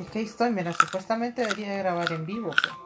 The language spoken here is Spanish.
Es que ahí estoy, mira, supuestamente debería de grabar en vivo. Pues.